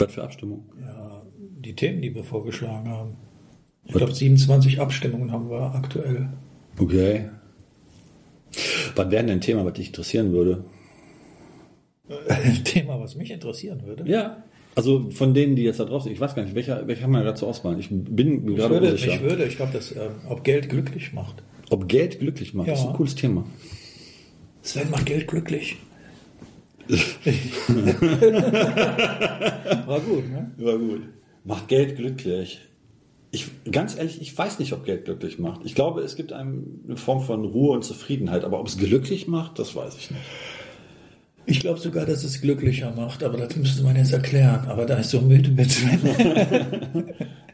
Was für Abstimmung? Ja, die Themen, die wir vorgeschlagen haben. Ich glaube, 27 Abstimmungen haben wir aktuell. Okay. Was wäre denn ein Thema, was dich interessieren würde? Ein Thema, was mich interessieren würde. Ja. Also von denen, die jetzt da drauf sind, ich weiß gar nicht, welcher, welcher haben wir da zur Auswahl? Ich bin Ich gerade würde, unsicher. ich würde, ich glaube, dass, ähm, ob Geld glücklich macht. Ob Geld glücklich macht, das ist Ja. ein cooles Thema. Sven macht Geld glücklich. War gut, ne? War gut. Macht Geld glücklich. Ich, ganz ehrlich, ich weiß nicht, ob Geld glücklich macht. Ich glaube, es gibt einem eine Form von Ruhe und Zufriedenheit, aber ob es glücklich macht, das weiß ich nicht. Ich glaube sogar, dass es glücklicher macht, aber das müsste man jetzt erklären. Aber da ist so müde mit.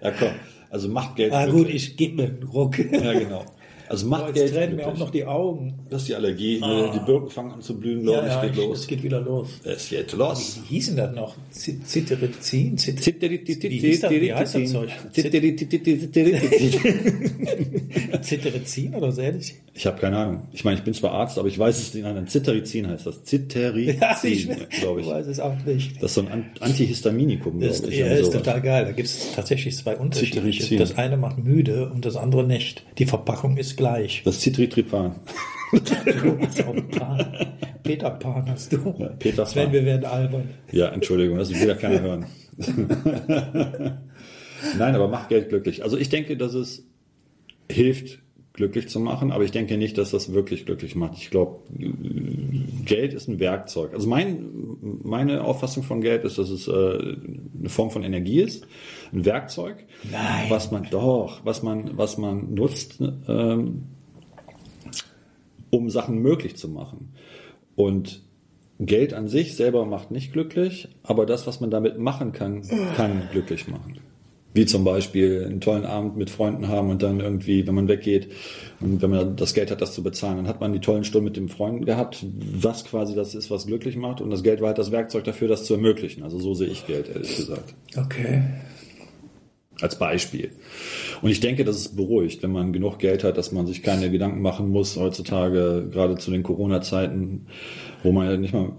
Ja, komm. Also macht Geld ah gut, ich gebe mir einen Ruck. Ja, genau. Also macht Jetzt Geld tränen mir auch noch die Augen. Das ist die Allergie. Die Birken fangen an zu blühen, glaube ich, geht ich- los. es geht wieder los. Es geht los. Wie hieß denn das noch? Zitterizin? Zit- Wie hieß das? Wie heißt das Zeug? Zitterizin oder so ähnlich? Ich habe keine Ahnung. Ich meine, ich bin zwar Arzt, aber ich weiß es nicht. Nein, Zitterizin heißt das. Zitterizin, Ja, glaube ich ich. weiß es auch nicht. Das ist so ein An- Antihistaminikum, glaube ich. ja, ist total geil. Da gibt es tatsächlich zwei unterschiedliche. Das eine macht müde und das andere nicht. Die Verpackung ist gleich. Das Citritripan. Peter Pan hast du. Ja, Peter Sven, wir werden albern. Ja, Entschuldigung, das will ja keiner hören. Nein, aber macht Geld glücklich. Also ich denke, dass es hilft, glücklich zu machen, aber ich denke nicht, dass das wirklich glücklich macht. Ich glaube, Geld ist ein Werkzeug. Also mein, meine Auffassung von Geld ist, dass es äh, eine Form von Energie ist, ein Werkzeug, Nein. was man doch, was man, was man nutzt, ähm, um Sachen möglich zu machen. Und Geld an sich selber macht nicht glücklich, aber das, was man damit machen kann, kann glücklich machen. Wie zum Beispiel einen tollen Abend mit Freunden haben und dann irgendwie, wenn man weggeht und wenn man das Geld hat, das zu bezahlen, dann hat man die tollen Stunden mit dem Freund gehabt, was quasi das ist, was glücklich macht. Und das Geld war halt das Werkzeug dafür, das zu ermöglichen. Also so sehe ich Geld, ehrlich gesagt. Okay. Als Beispiel. Und ich denke, das ist beruhigt, wenn man genug Geld hat, dass man sich keine Gedanken machen muss heutzutage, gerade zu den Corona-Zeiten, wo man ja nicht mal,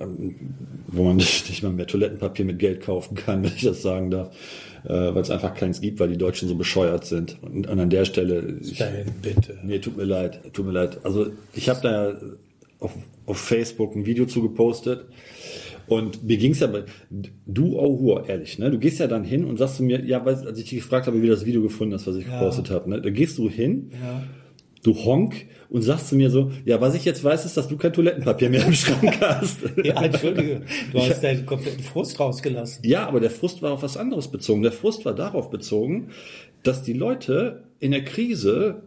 wo man nicht mal mehr Toilettenpapier mit Geld kaufen kann, wenn ich das sagen darf, äh, weil es einfach keins gibt, weil die Deutschen so bescheuert sind. Und, und an der Stelle, ich, Sven, bitte. Nee, tut mir leid, tut mir leid. Also ich habe da auf, auf Facebook ein Video zu gepostet und mir ging's ja bei, du Auhur, ehrlich, ne? Du gehst ja dann hin und sagst zu mir, ja, weil, als ich dich gefragt habe, wie du das Video gefunden hast, was ich Ja. gepostet habe, ne? Da gehst du hin, Ja. Du Honk und sagst zu mir so, ja, was ich jetzt weiß, ist, dass du kein Toilettenpapier mehr im Schrank hast. Ja, entschuldige. Du hast deinen kompletten Frust rausgelassen. Ja, aber der Frust war auf was anderes bezogen. Der Frust war darauf bezogen, dass die Leute in der Krise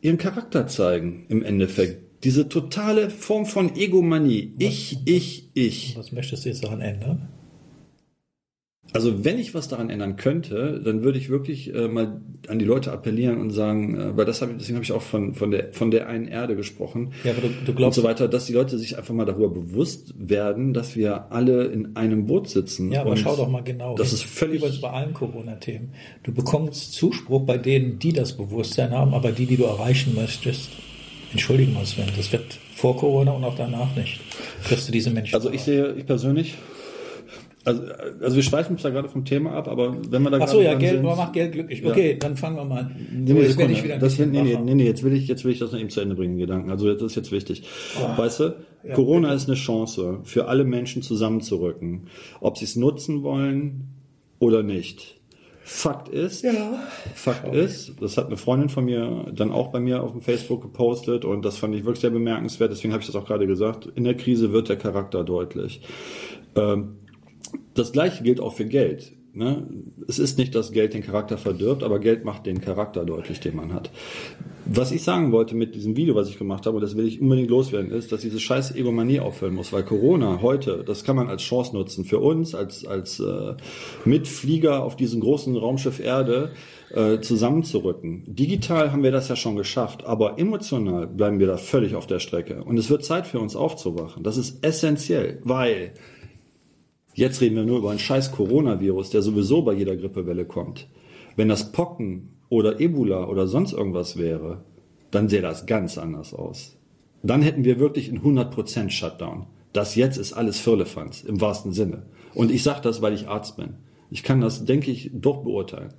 ihren Charakter zeigen, im Endeffekt. Diese totale Form von Egomanie. Ich, ich, ich. Was möchtest du jetzt daran ändern? Also wenn ich was daran ändern könnte, dann würde ich wirklich äh, mal an die Leute appellieren und sagen, äh, weil das habe ich, deswegen habe ich auch von, von, der, von der einen Erde gesprochen. Ja, aber du, du und glaubst, so weiter, dass die Leute sich einfach mal darüber bewusst werden, dass wir alle in einem Boot sitzen. Ja, aber und schau doch mal genau. Das ist völlig. Übrigens bei allen Corona-Themen. Du bekommst Zuspruch bei denen, die das Bewusstsein haben, aber die, die du erreichen möchtest, entschuldigen wir Sven, das wird vor Corona und auch danach nicht. Kriegst du diese Menschen. Also ich sehe, ich persönlich, also, also wir schweifen uns da gerade vom Thema ab, aber wenn wir da Ach so, ja, Geld sind- macht Geld glücklich. Ja. Okay, dann fangen wir mal an. Nee, nee, jetzt werde ich wieder das nee, nee, nee, nee, jetzt will ich, jetzt will ich das noch eben zu Ende bringen, Gedanken. Also das ist jetzt wichtig. Oh. Weißt du, Corona ist eine Chance für alle Menschen zusammenzurücken. Ob sie es nutzen wollen oder nicht. Fakt ist, Ja. Fakt ist, das hat eine Freundin von mir dann auch bei mir auf dem Facebook gepostet und das fand ich wirklich sehr bemerkenswert, deswegen habe ich das auch gerade gesagt. In der Krise wird der Charakter deutlich. Ähm, das gleiche gilt auch für Geld. Ne? Es ist nicht, dass Geld den Charakter verdirbt, aber Geld macht den Charakter deutlich, den man hat. Was ich sagen wollte mit diesem Video, was ich gemacht habe, und das will ich unbedingt loswerden, ist, dass diese scheiß Egomanie aufhören muss, weil Corona heute, das kann man als Chance nutzen für uns, als, als äh, Mitflieger auf diesem großen Raumschiff Erde äh, zusammenzurücken. Digital haben wir das ja schon geschafft, aber emotional bleiben wir da völlig auf der Strecke. Und es wird Zeit für uns aufzuwachen. Das ist essentiell, weil Jetzt reden wir nur über einen scheiß Coronavirus, der sowieso bei jeder Grippewelle kommt. Wenn das Pocken oder Ebola oder sonst irgendwas wäre, dann sähe das ganz anders aus. Dann hätten wir wirklich einen 100% Shutdown. Das jetzt ist alles Firlefanz, im wahrsten Sinne. Und ich sage das, weil ich Arzt bin. Ich kann das, denke ich, doch beurteilen.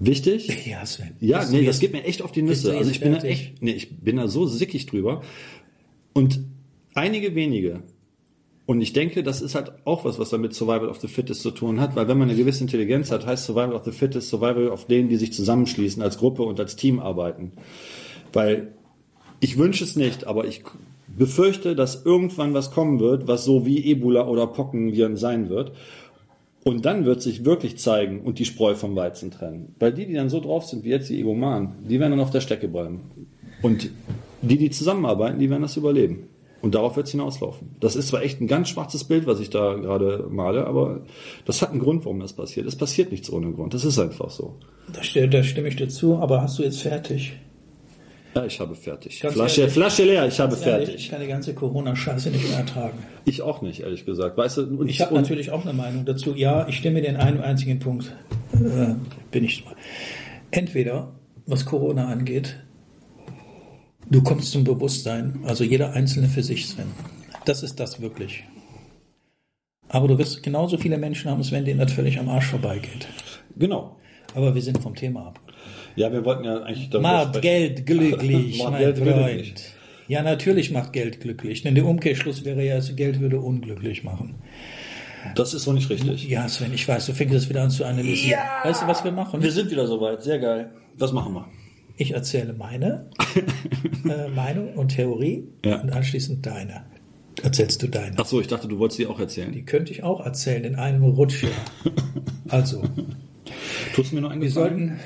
Wichtig? Ja, Sven. Ja, nee, das geht mir echt auf die Nüsse. Also ich bin da echt, nee, ich bin da so sickig drüber. Und einige wenige. Und ich denke, das ist halt auch was, was damit Survival of the Fittest zu tun hat, weil wenn man eine gewisse Intelligenz hat, heißt Survival of the Fittest Survival of denen, die sich zusammenschließen, als Gruppe und als Team arbeiten. Weil ich wünsche es nicht, aber ich befürchte, dass irgendwann was kommen wird, was so wie Ebola oder Pockenviren sein wird. Und dann wird sich wirklich zeigen und die Spreu vom Weizen trennen. Weil die, die dann so drauf sind wie jetzt die Egomanen, die werden dann auf der Strecke bleiben. Und die, die zusammenarbeiten, die werden das überleben. Und darauf wird es hinauslaufen. Das ist zwar echt ein ganz schwarzes Bild, was ich da gerade male, aber das hat einen Grund, warum das passiert. Es passiert nichts ohne Grund. Das ist einfach so. Da, da stimme ich dir zu, aber hast du jetzt fertig? Ja, ich habe fertig. Ganz Flasche, ehrlich. Flasche leer, ich habe ehrlich, fertig. Ich kann die ganze Corona-Scheiße nicht mehr ertragen. Ich auch nicht, ehrlich gesagt. Weißt du, Ich habe natürlich auch eine Meinung dazu. Ja, ich stimme den einen einzigen Punkt. Äh, bin ich. Entweder, was Corona angeht, du kommst zum Bewusstsein, also jeder Einzelne für sich, Sven. Das ist das wirklich. Aber du wirst genauso viele Menschen haben, Sven, denen das völlig am Arsch vorbeigeht. Genau. Aber wir sind vom Thema ab. Ja, wir wollten ja eigentlich darüber Macht sprechen. Geld glücklich, Macht mein Geld Freund. glücklich. Ja, natürlich macht Geld glücklich. Denn der Umkehrschluss wäre ja, das Geld würde unglücklich machen. Das ist so nicht richtig. Ja, Sven, ich weiß, du fängst es wieder an zu analysieren. Weißt du, was wir machen? Wir sind wieder soweit. Sehr geil. Was machen wir? Ich erzähle meine äh, Meinung und Theorie Ja. und anschließend deine. Erzählst du deine. Ach so, ich dachte, du wolltest die auch erzählen. Die könnte ich auch erzählen in einem Rutsch. Also, Tust du mir noch einen Gefallen?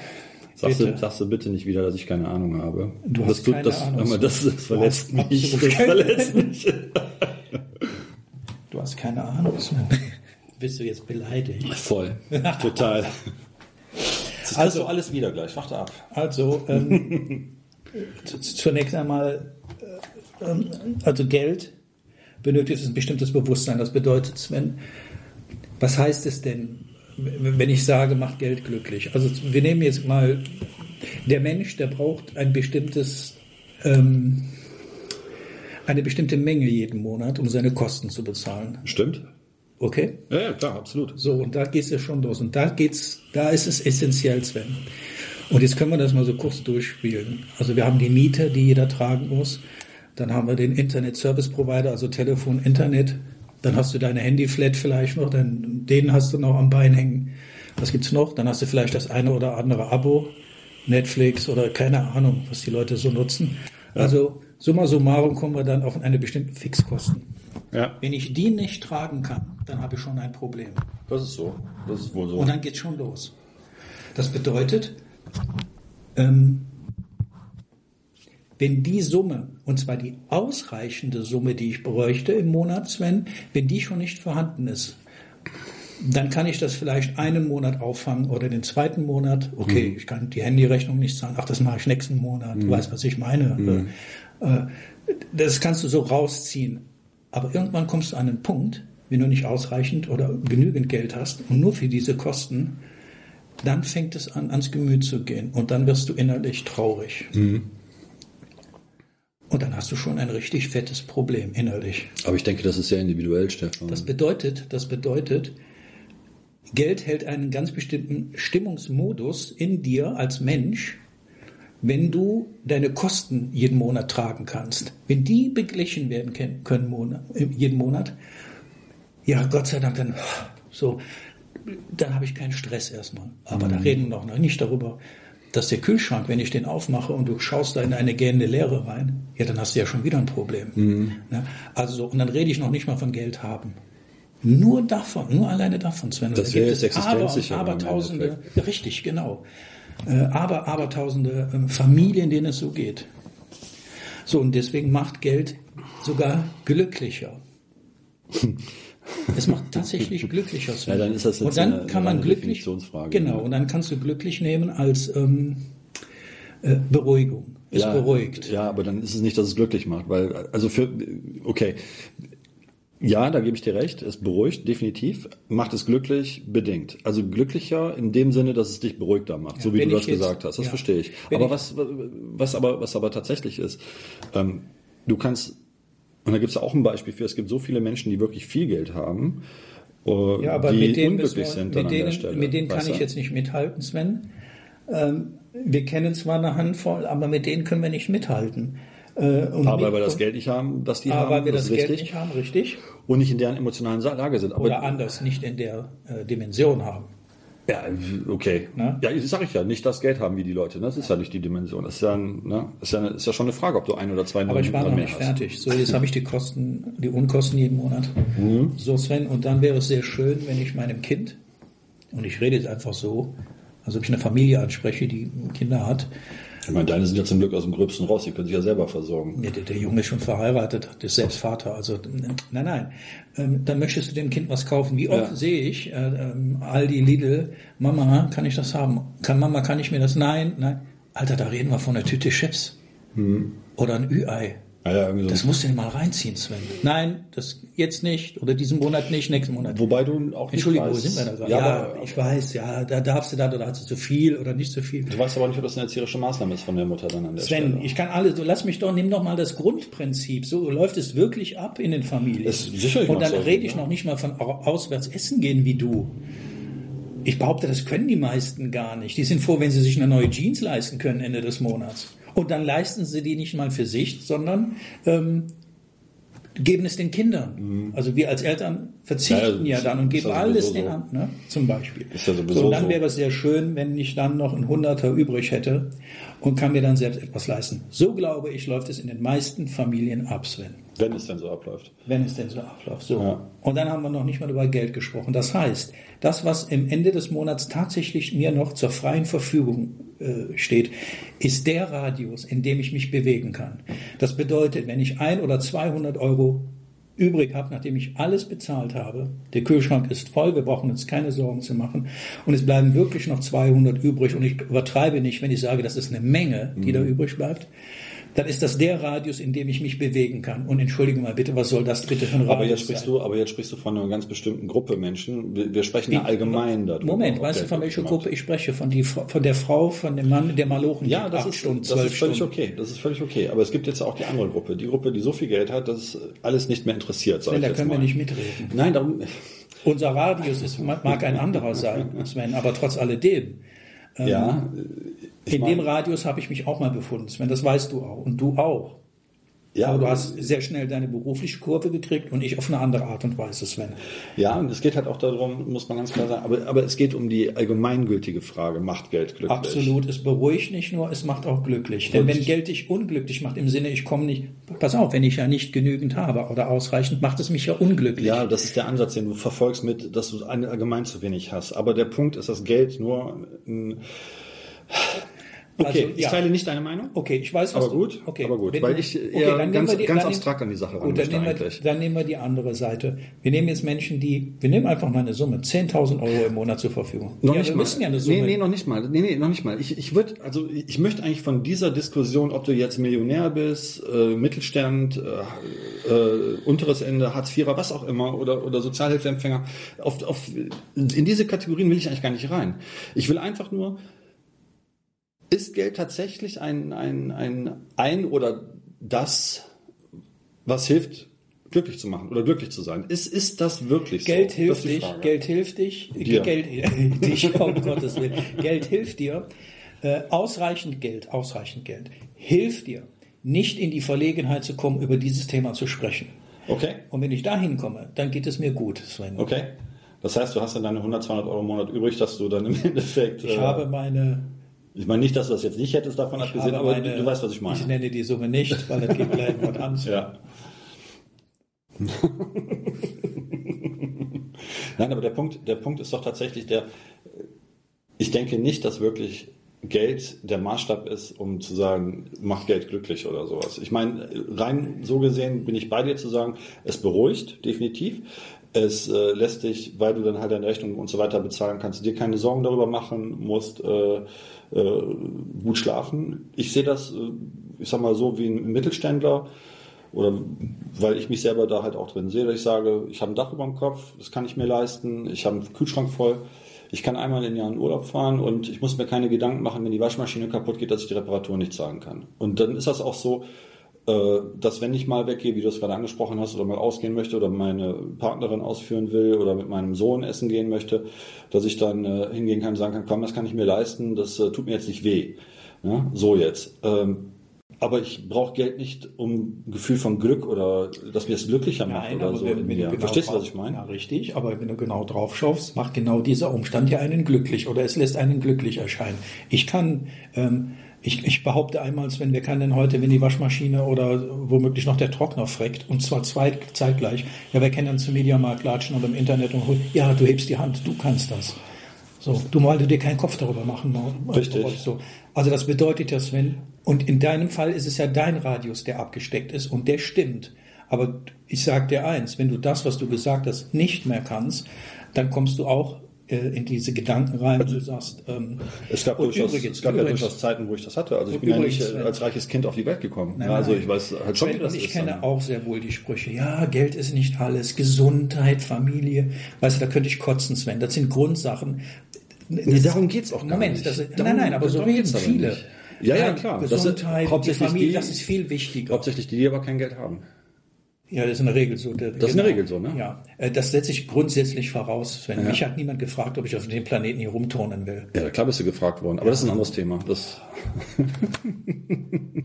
Sagst du, bitte. sagst du bitte nicht wieder, dass ich keine Ahnung habe. Du das hast keine das, Ahnung. mal, das, das verletzt mich. Das verletzt mich. Du hast keine Ahnung. Bist du jetzt beleidigt? Voll. Total. Das Also- also alles wieder gleich. Warte ab. Also, ähm, zunächst einmal, äh, ähm, also Geld benötigt ein bestimmtes Bewusstsein. Das bedeutet, Sven, was heißt es denn, wenn ich sage, macht Geld glücklich? Also wir nehmen jetzt mal, der Mensch, der braucht ein bestimmtes, ähm, eine bestimmte Menge jeden Monat, um seine Kosten zu bezahlen. Stimmt? Okay? Ja, ja, klar, absolut. So, und da geht's ja schon los. Und da geht's, da ist es essentiell, Sven. Und jetzt können wir das mal so kurz durchspielen. Also wir haben die Miete, die jeder tragen muss. Dann haben wir den Internet Service Provider, also Telefon, Internet. Dann hast du deine Handyflat vielleicht noch, dann den hast du noch am Bein hängen. Was gibt's noch? Dann hast du vielleicht das eine oder andere Abo, Netflix oder keine Ahnung, was die Leute so nutzen. Also summa summarum kommen wir dann auf eine bestimmte Fixkosten. Ja, Wenn ich die nicht tragen kann, dann habe ich schon ein Problem. das ist so. Das ist wohl so. Und dann geht's schon los. Das bedeutet, ähm, wenn die Summe, und zwar die ausreichende Summe, die ich bräuchte im Monat, Sven, wenn die schon nicht vorhanden ist, dann kann ich das vielleicht einen Monat auffangen oder den zweiten Monat. Okay, ich kann die Handyrechnung nicht zahlen. Ach, das mache ich nächsten Monat. Du weißt, was ich meine. Äh, äh, Das kannst du so rausziehen. Aber irgendwann kommst du an einen Punkt, wenn du nicht ausreichend oder genügend Geld hast und nur für diese Kosten, dann fängt es an, ans Gemüt zu gehen und dann wirst du innerlich traurig. Und dann hast du schon ein richtig fettes Problem innerlich. Aber ich denke, das ist ja individuell, Stefan. Das bedeutet, das bedeutet, Geld hält einen ganz bestimmten Stimmungsmodus in dir als Mensch, wenn du deine Kosten jeden Monat tragen kannst. Wenn die beglichen werden können, Monat, jeden Monat, ja, Gott sei Dank, dann so, dann habe ich keinen Stress erstmal. Aber da reden wir noch nicht darüber, dass der Kühlschrank, wenn ich den aufmache und du schaust da in eine gähnende Leere rein, ja, dann hast du ja schon wieder ein Problem. Ne? Also so, und dann rede ich noch nicht mal von Geld haben. Nur davon, nur alleine davon, Sven. Das Da wäre jetzt es aber, existenzsicher aber im tausende, ja, richtig, genau. Äh, aber, aber tausende ähm, Familien, denen es so geht. So, und deswegen macht Geld sogar glücklicher. Es macht tatsächlich glücklicher. Ja, dann ist das jetzt und dann eine- kann man eine glücklich, genau, ne? und dann kannst du glücklich nehmen als ähm, äh, Beruhigung. Ist beruhigt. Ja, aber dann ist es nicht, dass es glücklich macht, weil, also für, okay. Ja, da gebe ich dir recht. Es beruhigt, definitiv. Macht es glücklich, bedingt. Also glücklicher in dem Sinne, dass es dich beruhigter macht, so wie du das jetzt- gesagt hast. Das ja. verstehe ich. Aber ich- was, was aber, was aber tatsächlich ist, ähm, du kannst, und da gibt es auch ein Beispiel für, es gibt so viele Menschen, die wirklich viel Geld haben, äh, Ja, aber die mit denen, unglücklich wir, sind mit denen, Stelle. mit denen kann ich jetzt nicht mithalten, Sven. Ähm, wir kennen zwar eine Handvoll, aber mit denen können wir nicht mithalten. Äh, Aber mit- weil wir das Geld nicht haben, dass die aber haben, weil wir das das Geld richtig. nicht haben, richtig? Und nicht in deren emotionalen Lage sind. Aber Oder anders, nicht in der äh, Dimension haben. Ja, okay. Ne? Ja, das sage ich ja, nicht das Geld haben wie die Leute. ne? Das ist ja nicht die Dimension. Das ist ja, ne? das ist ja, ist ja schon eine Frage, ob du ein oder zwei Aber ich war noch nicht hast. fertig. So, jetzt habe ich die Kosten, die Unkosten jeden Monat. Mhm. So, Sven, und dann wäre es sehr schön, wenn ich meinem Kind, und ich rede jetzt einfach so, also ob ich eine Familie anspreche, die Kinder hat, Ich meine, deine sind ja zum Glück aus dem Gröbsten raus, die können sich ja selber versorgen. Ja, der, der Junge ist schon verheiratet, ist selbst Vater. Also nein, nein. Ähm, dann möchtest du dem Kind was kaufen. Wie oft Ja. sehe ich äh, ähm, Aldi, Lidl, Mama, kann ich das haben? Kann Mama, kann ich mir das? Nein, nein. Alter, da reden wir von einer Tüte Chips oder ein Ü-Ei. Ja, ja, irgendwie so. Das musst du dir mal reinziehen, Sven. Nein, das jetzt nicht oder diesen Monat nicht, nächsten Monat. Wobei du auch nicht Entschuldigung, wo weißt, sind wir da gerade? Ja, Ja, aber, ich weiß, ja, da darfst du da oder hast du zu viel oder nicht zu viel. du weißt aber nicht, ob das eine erzieherische Maßnahme ist von der Mutter dann an der Sven, Stelle. ich kann alles, du lass mich doch, nimm doch mal das Grundprinzip. So läuft es wirklich ab in den Familien. Es- sicherlich Und dann rede ich ja. noch nicht mal von au- auswärts essen gehen wie du. Ich behaupte, das können die meisten gar nicht. Die sind froh, wenn sie sich eine neue Jeans leisten können Ende des Monats. Und dann leisten sie die nicht mal für sich, sondern ähm, geben es den Kindern. Also wir als Eltern verzichten Mhm. Ja, ja, dann und geben alles sowieso den so. an, ne? zum Beispiel. Ist ja sowieso so, und dann so. wäre es sehr schön, wenn ich dann noch ein Hunderter übrig hätte und kann mir dann selbst etwas leisten. So glaube ich, läuft es in den meisten Familien ab, Sven. Wenn es denn so abläuft. Wenn es denn so abläuft. So. Ja. Und dann haben wir noch nicht mal über Geld gesprochen. Das heißt, das, was im Ende des Monats tatsächlich mir noch zur freien Verfügung äh, steht, ist der Radius, in dem ich mich bewegen kann. Das bedeutet, wenn ich ein oder 200 Euro übrig habe, nachdem ich alles bezahlt habe, der Kühlschrank ist voll, wir brauchen uns keine Sorgen zu machen und es bleiben wirklich noch 200 übrig und ich übertreibe nicht, wenn ich sage, das ist eine Menge, die Mhm. da übrig bleibt, dann ist das der Radius, in dem ich mich bewegen kann. Und entschuldige mal bitte, was soll das bitte für ein Radius Aber jetzt sprichst sein? du, aber jetzt sprichst du von einer ganz bestimmten Gruppe Menschen. Wir, wir sprechen ja allgemein darüber. Moment, weißt du, von welcher Gruppe ich spreche? Von, die, von der Frau, von dem Mann, der Malochen Ja, das ist, Stunden, das ist völlig Stunden. okay. Das ist völlig okay. Aber es gibt jetzt auch die andere Gruppe. Die Gruppe, die so viel Geld hat, dass es alles nicht mehr interessiert, sag Sven, ich da können mal. wir nicht mitreden. Nein, darum, Unser Radius ist, mag ein anderer sein, Sven, aber trotz alledem. ja. Ich In dem Radius habe ich mich auch mal befunden, Sven, das weißt du auch. Und du auch. ja, Aber du hast sehr schnell deine berufliche Kurve gekriegt und ich auf eine andere Art und Weise, Sven. Ja, und es geht halt auch darum, muss man ganz klar sagen, aber, aber es geht um die allgemeingültige Frage, macht Geld glücklich? Absolut, es beruhigt nicht nur, es macht auch glücklich. Denn wenn? Geld dich unglücklich macht, im Sinne, ich komme nicht, pass auf, wenn ich ja nicht genügend habe oder ausreichend, macht es mich ja unglücklich. Ja, das ist der Ansatz, den du verfolgst mit, dass du allgemein zu wenig hast. Aber der Punkt ist, dass Geld nur ein Okay, Also, ich ja. teile nicht deine Meinung. Okay, ich weiß, was Aber du, gut, okay, aber gut, wenn weil ich okay, eher nehmen ganz- die- ganz nehmen- abstrakt an die Sache Gut, dann nehmen, wir, dann nehmen wir die andere Seite. Wir nehmen jetzt Menschen, die, wir nehmen einfach mal eine Summe, 10.000 Euro im Monat zur Verfügung. Noch ja, nicht wir mal. müssen ja eine Summe. Nee, nee, noch nicht mal. Nee, nee, noch nicht mal. Ich, ich würde, also ich möchte eigentlich von dieser Diskussion, ob du jetzt Millionär bist, äh, Mittelstand, äh, äh, unteres Ende, Hartz IVer, was auch immer, oder, oder Sozialhilfeempfänger, auf, auf, in diese Kategorien will ich eigentlich gar nicht rein. Ich will einfach nur, ist Geld tatsächlich ein, ein, ein, ein oder das, was hilft, glücklich zu machen oder glücklich zu sein? Ist, ist das wirklich Geld so? hilft dich. Geld hilft dich, Dir. Geld, dich, um Gottes Willen. Geld hilft dir, äh, ausreichend Geld, ausreichend Geld, hilft dir, nicht in die Verlegenheit zu kommen, über dieses Thema zu sprechen. Okay. Und wenn ich dahin komme, dann geht es mir gut, Sven. Okay. Das heißt, du hast dann deine 100, 200 Euro im Monat übrig, dass du dann im Endeffekt. Ich äh, habe meine ich meine nicht, dass du das jetzt nicht hättest davon abgesehen, habe aber meine, du, du weißt, was ich meine. Ich nenne die Summe nicht, weil das geht gleich was an. ja. Nein, aber der Punkt, der Punkt ist doch tatsächlich der, ich denke nicht, dass wirklich Geld der Maßstab ist, um zu sagen, macht Geld glücklich oder sowas. Ich meine, rein so gesehen bin ich bei dir zu sagen, es beruhigt, definitiv. Es äh, lässt dich, weil du dann halt deine Rechnung und so weiter bezahlen kannst, dir keine Sorgen darüber machen musst, äh, äh, gut schlafen. Ich sehe das, äh, ich sag mal so, wie ein Mittelständler, oder weil ich mich selber da halt auch drin sehe, dass ich sage, ich habe ein Dach über dem Kopf, das kann ich mir leisten, ich habe einen Kühlschrank voll, ich kann einmal im Jahr in Urlaub fahren und ich muss mir keine Gedanken machen, wenn die Waschmaschine kaputt geht, dass ich die Reparatur nicht zahlen kann. Und dann ist das auch so, dass wenn ich mal weggehe, wie du es gerade angesprochen hast, oder mal ausgehen möchte oder meine Partnerin ausführen will oder mit meinem Sohn essen gehen möchte, dass ich dann äh, hingehen kann und sagen kann, komm, das kann ich mir leisten, das äh, tut mir jetzt nicht weh. Ja, so jetzt. Ähm, aber ich brauche Geld nicht, um ein Gefühl von Glück oder dass mir es glücklicher macht Nein, oder so. wenn, wenn Ja. du genau Verstehst du, was ich meine? Ja, richtig, aber wenn du genau drauf schaust, macht genau dieser Umstand ja einen glücklich oder es lässt einen glücklich erscheinen. Ich kann, ähm, ich, ich behaupte einmal, wer kann denn heute, wenn die Waschmaschine oder womöglich noch der Trockner freckt, und zwar zwei, zeitgleich, ja, wer kann dann zum Mediamarkt latschen oder im Internet und holen, ja, du hebst die Hand, du kannst das. So, du, weil du dir keinen Kopf darüber machen Richtig. So. Also das bedeutet ja, Sven, und in deinem Fall ist es ja dein Radius, der abgesteckt ist und der stimmt. Aber ich sage dir eins, wenn du das, was du gesagt hast, nicht mehr kannst, dann kommst du auch in diese Gedanken rein, wo du sagst, ähm, Es gab, durchaus, übrigens- es gab ja übrigens- durchaus Zeiten, wo ich das hatte. Also ich bin ja übrigens, nicht äh, Sven- als reiches Kind auf die Welt gekommen. Nein, ja, also nein. ich weiß halt schon, wie das ich ist. kenne dann. auch sehr wohl die Sprüche. Ja, Geld ist nicht alles. Gesundheit, Familie. Weißt du, da könnte ich kotzen, Sven. Das sind Grundsachen. Nee, darum geht's auch gar Moment, nicht. Das ist, Darum- nein, nein, aber so reden viele. nicht. Ja, ja, Nein, klar. Das sind Gesundheit, die Familie, die- das ist viel wichtiger. Hauptsächlich die, die aber kein Geld haben. Ja, das ist eine Regel so. Das ist eine Regel so, ne? Ja, Äh, das setze ich grundsätzlich voraus. Sven. Mich hat niemand gefragt, ob ich auf dem Planeten hier rumturnen will. Ja, klar bist du gefragt worden. Aber das ist ein anderes Thema. Das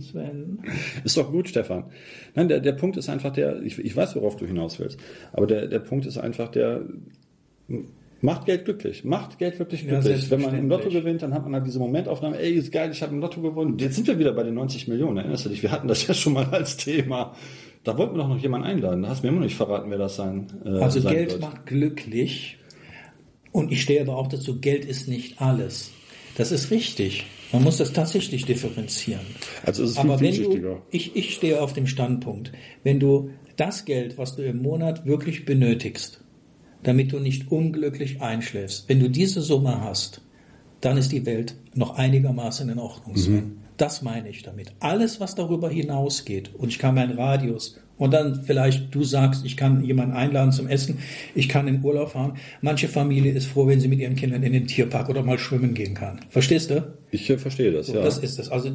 Sven. ist doch gut, Stefan. Nein, der, der Punkt ist einfach der, ich, ich weiß, worauf du hinaus willst, aber der, der Punkt ist einfach der, macht Geld glücklich. Macht Geld wirklich Ja, glücklich. Wenn man im Lotto gewinnt, dann hat man halt diese Momentaufnahme, ey, ist geil, ich habe im Lotto gewonnen. Jetzt sind wir wieder bei den 90 Millionen, erinnerst du dich? Wir hatten das ja schon mal als Thema. Da wollten wir doch noch jemanden einladen. Da hast du mir immer noch nicht verraten, wer das sein äh, Also sein Geld wird. macht glücklich. Und ich stehe aber auch dazu, Geld ist nicht alles. Das ist richtig. Man muss das tatsächlich differenzieren. Also es ist viel Aber wenn du, ich, ich stehe auf dem Standpunkt, wenn du das Geld, was du im Monat wirklich benötigst, damit du nicht unglücklich einschläfst, wenn du diese Summe hast, dann ist die Welt noch einigermaßen in Ordnung. Mhm. Das meine ich damit. Alles, was darüber hinausgeht, und ich kann meinen Radius, und dann vielleicht du sagst, ich kann jemanden einladen zum Essen, ich kann in Urlaub fahren. Manche Familie ist froh, wenn sie mit ihren Kindern in den Tierpark oder mal schwimmen gehen kann. Verstehst du? Ich äh, verstehe das, ja. Das ist es. Also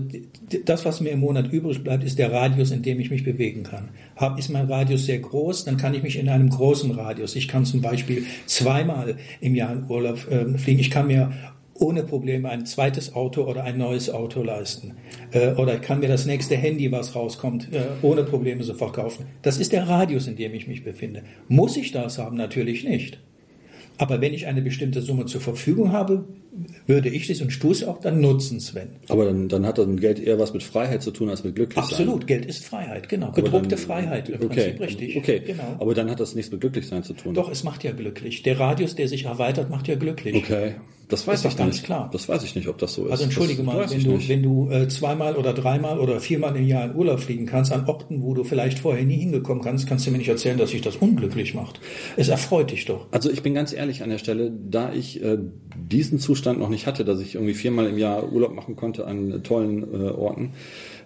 das, was mir im Monat übrig bleibt, ist der Radius, in dem ich mich bewegen kann. Hab, ist mein Radius sehr groß, dann kann ich mich in einem großen Radius. Ich kann zum Beispiel zweimal im Jahr in Urlaub ähm, fliegen. Ich kann mir ohne Probleme ein zweites Auto oder ein neues Auto leisten. Äh, oder kann mir das nächste Handy, was rauskommt, äh, ohne Probleme sofort kaufen. Das ist der Radius, in dem ich mich befinde. Muss ich das haben? Natürlich nicht. Aber wenn ich eine bestimmte Summe zur Verfügung habe, würde ich das und es auch dann nutzen, Sven. aber dann, dann hat dann Geld eher was mit Freiheit zu tun als mit glücklich Absolut, Geld ist Freiheit, genau. Gedruckte dann- Freiheit im okay, Prinzip, richtig. Okay, Genau. aber dann hat das nichts mit Glücklichsein zu tun. Doch, es macht ja glücklich. Der Radius, der sich erweitert, macht ja glücklich. Okay, das weiß doch ich ganz nicht. klar. Das weiß ich nicht, ob das so ist. Also entschuldige das mal, wenn du, nicht. wenn du äh, zweimal oder dreimal oder viermal im Jahr in Urlaub fliegen kannst, an Orten, wo du vielleicht vorher nie hingekommen kannst, kannst du mir nicht erzählen, dass sich das unglücklich macht. Es erfreut dich doch. Also ich bin ganz ehrlich an der Stelle, da ich äh, diesen Zustand noch nicht hatte, dass ich irgendwie viermal im Jahr Urlaub machen konnte an äh, tollen äh, Orten,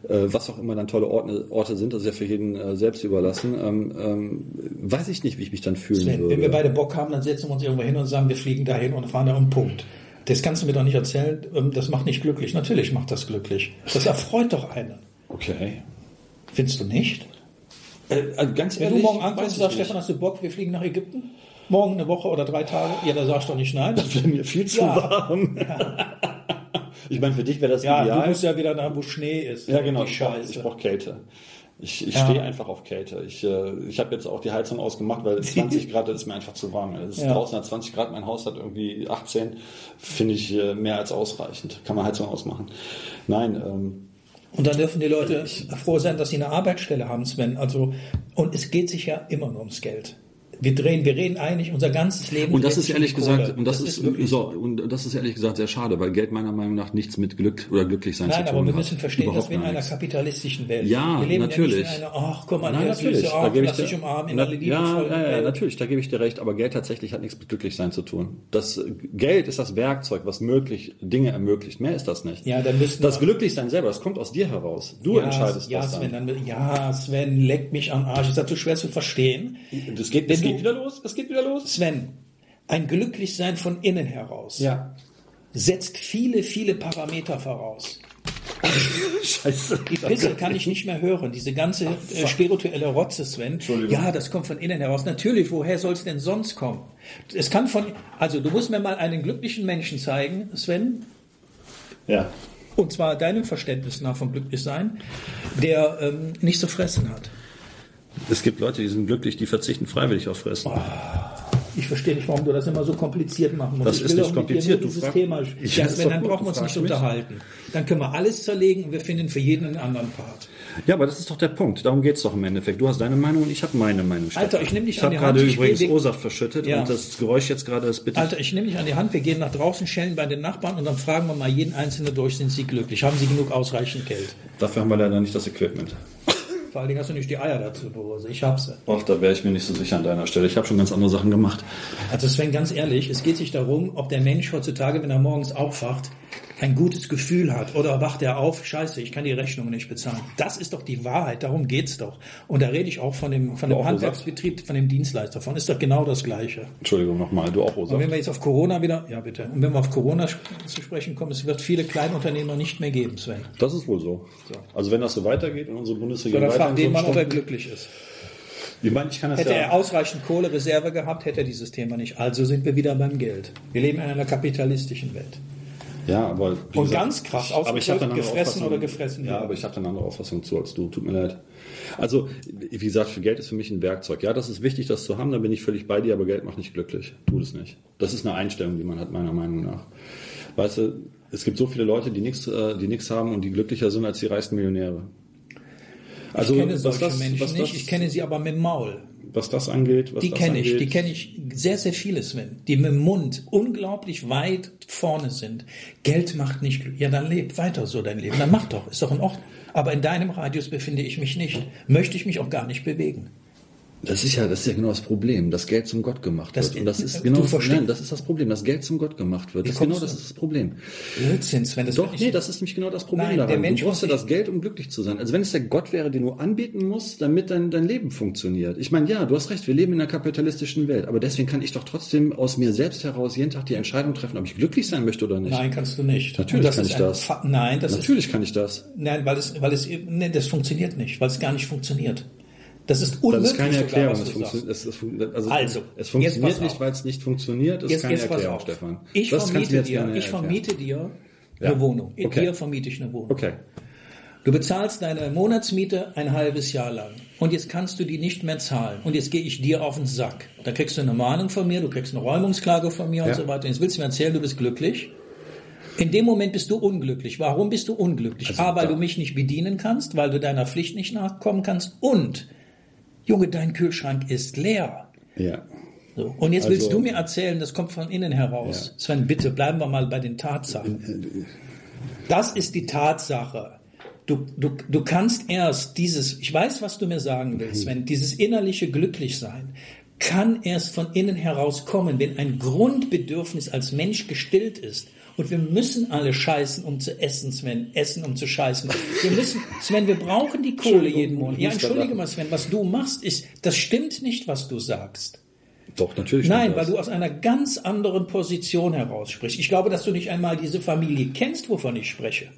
äh, was auch immer dann tolle Orte, Orte sind, das ist ja für jeden äh, selbst überlassen, ähm, ähm, weiß ich nicht, wie ich mich dann fühlen Sven, würde. wenn wir beide Bock haben, dann setzen wir uns irgendwo hin und sagen, wir fliegen dahin und fahren da um Punkt. Das kannst du mir doch nicht erzählen, ähm, das macht nicht glücklich. Natürlich macht das glücklich. Das erfreut doch einen. okay. Findest du nicht? Äh, also ganz Wenn ehrlich, du morgen ankommst und sagst. Stefan, hast du Bock, wir fliegen nach Ägypten? Morgen eine Woche oder drei Tage? Ja, da sagst du doch nicht nein. Das wäre mir viel zu Ja. warm. ich meine, für dich wäre das Ja, ideal. du musst ja wieder da, wo Schnee ist. Ja, genau. Ich brauche brauch Kälte. Ich, ich Ja. stehe einfach auf Kälte. Ich, äh, ich habe jetzt auch die Heizung ausgemacht, weil 20 Grad ist mir einfach zu warm. Es ist Ja. draußen hat 20 Grad, mein Haus hat irgendwie 18. Finde ich äh, mehr als ausreichend. Kann man Heizung ausmachen. Nein, ähm, Und dann dürfen die Leute froh sein, dass sie eine Arbeitsstelle haben, Sven. Also, und es geht sich ja immer nur ums Geld. Wir drehen, wir reden eigentlich unser ganzes Leben. Und das ist um ehrlich gesagt, und das, ist, wirklich so, und das ist ehrlich gesagt sehr schade, weil Geld meiner Meinung nach nichts mit Glück oder Glücklichsein Nein, zu tun aber wir hat. müssen verstehen, dass wir in einer kapitalistischen Welt Ja, wir leben natürlich. Ja nicht in einer, ach, guck mal, Nein, natürlich. süße Da gebe ich dich dir, umarmen in na, alle ja, ja, ja, natürlich, da gebe ich dir recht, aber Geld tatsächlich hat nichts mit Glücklichsein zu tun. Das Geld ist das Werkzeug, was möglich Dinge ermöglicht. Mehr ist das nicht. Ja, dann müssten das Glücklichsein selber, das kommt aus dir heraus. Du ja, entscheidest ja, das Sven, dann. dann. Ja, Sven, leck mich am Arsch. Ist das zu schwer zu verstehen? Das geht, das du- geht wieder los. Das geht wieder los. Sven, ein Glücklichsein von innen heraus Ja. setzt viele, viele Parameter voraus. Scheiße. Die Pisse kann ich nicht mehr hören. Diese ganze äh, spirituelle Rotze, Sven. Ja, das kommt von innen heraus. Natürlich, woher soll es denn sonst kommen? Es kann von, also du musst mir mal einen glücklichen Menschen zeigen, Sven, Ja. und zwar deinem Verständnis nach vom Glücklichsein, der ähm, nicht zu fressen hat. Es gibt Leute, die sind glücklich, die verzichten freiwillig auf Fressen. Ich verstehe nicht, warum du das immer so kompliziert machen musst. Das ich ist will nicht kompliziert, du dieses frag- Thema. Ich- Ja, doch dann brauchen wir uns nicht mich. unterhalten. Dann können wir alles zerlegen und wir finden für jeden einen anderen Part. Ja, aber das ist doch der Punkt. Darum geht's doch im Endeffekt. Du hast deine Meinung und ich habe meine Meinung. Alter, Stefan. ich nehm dich Ich an habe die Hand, gerade ich übrigens geh- O-Saft verschüttet Ja. und das Geräusch jetzt gerade ist bitte. Alter, ich nehme dich an die Hand, wir gehen nach draußen, schellen bei den Nachbarn und dann fragen wir mal jeden Einzelnen durch, sind sie glücklich? Haben sie genug ausreichend Geld? Dafür haben wir leider nicht das Equipment. Vor allen Dingen hast du nicht die Eier dazu, Borose. Ich hab's. Ach, da wäre ich mir nicht so sicher an deiner Stelle. Ich habe schon ganz andere Sachen gemacht. Also Sven, ganz ehrlich, es geht sich darum, ob der Mensch heutzutage, wenn er morgens aufwacht, ein gutes Gefühl hat oder wacht er auf, scheiße, ich kann die Rechnung nicht bezahlen. Das ist doch die Wahrheit, darum geht's doch. Und da rede ich auch von dem, von dem Handwerksbetrieb, von dem Dienstleister, von ist doch genau das Gleiche. Entschuldigung nochmal, du auch Und O-Saft. wenn wir jetzt auf Corona wieder, ja bitte, und wenn wir auf Corona zu sprechen kommen, es wird viele Kleinunternehmer nicht mehr geben, Sven. Das ist wohl so. Also wenn das so weitergeht und unsere Bundesregierung Oder fragen weiter den mal, ob er glücklich ist. Ich meine, ich kann das Hätte ja. er ausreichend Kohlereserve gehabt, hätte er dieses Thema nicht. Also sind wir wieder beim Geld. Wir leben in einer kapitalistischen Welt. Ja, aber Und ganz krass aber ich habe ausgedrückt, eine andere gefressen oder gefressen Ja, werden. aber ich habe eine andere Auffassung zu als du. Tut mir leid. Also wie gesagt, für Geld ist für mich ein Werkzeug. Ja, das ist wichtig, das zu haben. Da bin ich völlig bei dir. Aber Geld macht nicht glücklich. Tut es nicht. Das ist eine Einstellung, die man hat meiner Meinung nach. Weißt du, es gibt so viele Leute, die nichts, äh, die haben und die glücklicher sind als die reichsten Millionäre. Also Ich kenne was solche das, Menschen nicht, das, ich kenne sie aber mit dem Maul. Was das angeht, was Die kenne ich, die kenne ich sehr, sehr viele, Sven, die mit dem Mund unglaublich weit vorne sind. Geld macht nicht glücklich. Ja, dann lebt weiter so dein Leben. Dann mach doch, ist doch in Ordnung. Aber in deinem Radius befinde ich mich nicht. Möchte ich mich auch gar nicht bewegen. Das ist ja, das ist ja genau das Problem, dass Geld zum Gott gemacht Das- wird. Und das du ist genau, nein, das ist das Problem, dass Geld zum Gott gemacht wird. Das ist genau das ist das Problem. Blödsinn, Sven. Das Doch, nee, das ist nämlich genau das Problem Nein, der daran. Mensch du brauchst ja das Geld, um glücklich zu sein. Also wenn es der Gott wäre, den du anbieten musst, damit dein, dein Leben funktioniert. Ich meine, ja, du hast recht, wir leben in einer kapitalistischen Welt, aber deswegen kann ich doch trotzdem aus mir selbst heraus jeden Tag die Entscheidung treffen, ob ich glücklich sein möchte oder nicht. Nein, kannst du nicht. Natürlich kann ist ich das. Fa Nein, das ist Natürlich kann ich das. Nein, weil es, weil es, nee, das funktioniert nicht, weil es gar nicht funktioniert. Das ist Das unmöglich. ist keine sogar, Erklärung. was Es, es, also, Also, es funktioniert nicht, weil es nicht funktioniert. Das ist Jetzt, keine jetzt pass Erklärung. Stefan. Ich das vermiete dir, ich vermiete dir Ja. eine Wohnung. In Okay. dir vermiete ich eine Wohnung. Okay. Du bezahlst deine Monatsmiete ein halbes Jahr lang. Und jetzt kannst du die nicht mehr zahlen. Und jetzt gehe ich dir auf den Sack. Da kriegst du eine Mahnung von mir, du kriegst eine Räumungsklage von mir und Ja. so weiter. Jetzt willst du mir erzählen, du bist glücklich. In dem Moment bist du unglücklich. Warum bist du unglücklich? Also A, weil da- du mich nicht bedienen kannst, weil du deiner Pflicht nicht nachkommen kannst. Und, Junge, dein Kühlschrank ist leer. Ja. So. Und jetzt willst Also- du mir erzählen, das kommt von innen heraus. Ja. Sven, bitte bleiben wir mal bei den Tatsachen. Das ist die Tatsache. Du, du, du kannst erst dieses, ich weiß, was du mir sagen willst, Sven, dieses innerliche Glücklichsein kann erst von innen heraus kommen, wenn ein Grundbedürfnis als Mensch gestillt ist. Und wir müssen alle scheißen, um zu essen, Sven. Essen, um zu scheißen. Wir müssen, Sven, wir brauchen die Kohle jeden Monat. Ja, entschuldige mal, Sven, was du machst, ist, das stimmt nicht, was du sagst. Doch, natürlich. Nein, weil du aus einer ganz anderen Position heraus sprichst. Ich glaube, dass du nicht einmal diese Familie kennst, wovon ich spreche.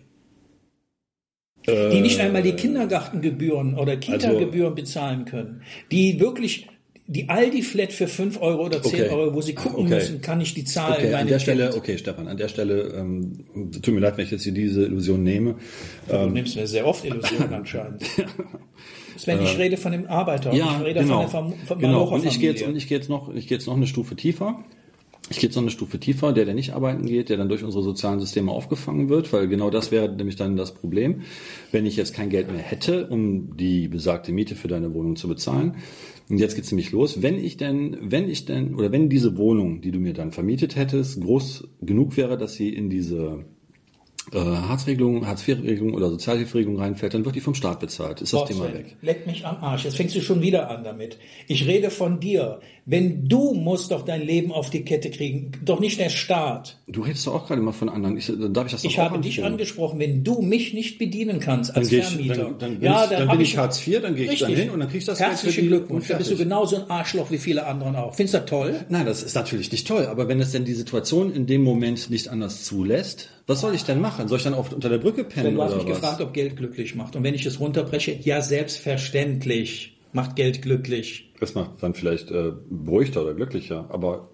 Die nicht einmal die Kindergartengebühren oder Kita-Gebühren bezahlen können. Die wirklich die Aldi-Flat für 5 Euro oder 10 Okay. Euro, wo sie gucken Okay. müssen, kann ich die zahlen. Okay, an der. Stelle, okay, Stefan, an der Stelle, ähm, tut mir leid, wenn ich jetzt hier diese Illusion nehme. Du nimmst mir sehr oft Illusionen anscheinend. Sven, ich rede von dem Arbeiter. Ja, ich rede genau. von der Fam genau. Und ich gehe jetzt, und ich gehe jetzt noch, ich gehe jetzt noch eine Stufe tiefer. Ich gehe jetzt noch eine Stufe tiefer, der, der nicht arbeiten geht, der dann durch unsere sozialen Systeme aufgefangen wird, weil genau das wäre nämlich dann das Problem. Wenn ich jetzt kein Geld mehr hätte, um die besagte Miete für deine Wohnung zu bezahlen. Und jetzt geht's nämlich los. Wenn ich denn, wenn ich denn, oder wenn diese Wohnung, die du mir dann vermietet hättest, groß genug wäre, dass sie in diese äh, Hartz-Regelung, Hartz-IV-Regelung oder Sozialhilferegelung reinfällt, dann wird die vom Staat bezahlt. Ist das Boah, Thema Sven, weg. Leck mich am Arsch. Jetzt fängst du schon wieder an damit. Ich rede von dir. Wenn du musst doch dein Leben auf die Kette kriegen, doch nicht der Staat. Du redest doch auch gerade mal von anderen. Ich, dann darf ich das Ich habe dich angesprochen, wenn du mich nicht bedienen kannst als Dann gehe ich- Vermieter. dann- dann bin ich- dann hab bin ich Hartz IV, dann gehe ich dann hin und dann krieg ich das Geld Herzlichen Glückwunsch. und Da bist du genauso ein Arschloch wie viele anderen auch. Findest du das toll? Nein, das ist natürlich nicht toll. Aber wenn es denn die Situation in dem Moment nicht anders zulässt, Was soll ich denn machen? Soll ich dann auf, unter der Brücke pennen Du hast mich was? gefragt, ob Geld glücklich macht. Und wenn ich es runterbreche, ja, selbstverständlich macht Geld glücklich. Das macht dann vielleicht äh, beruhigter oder glücklicher, aber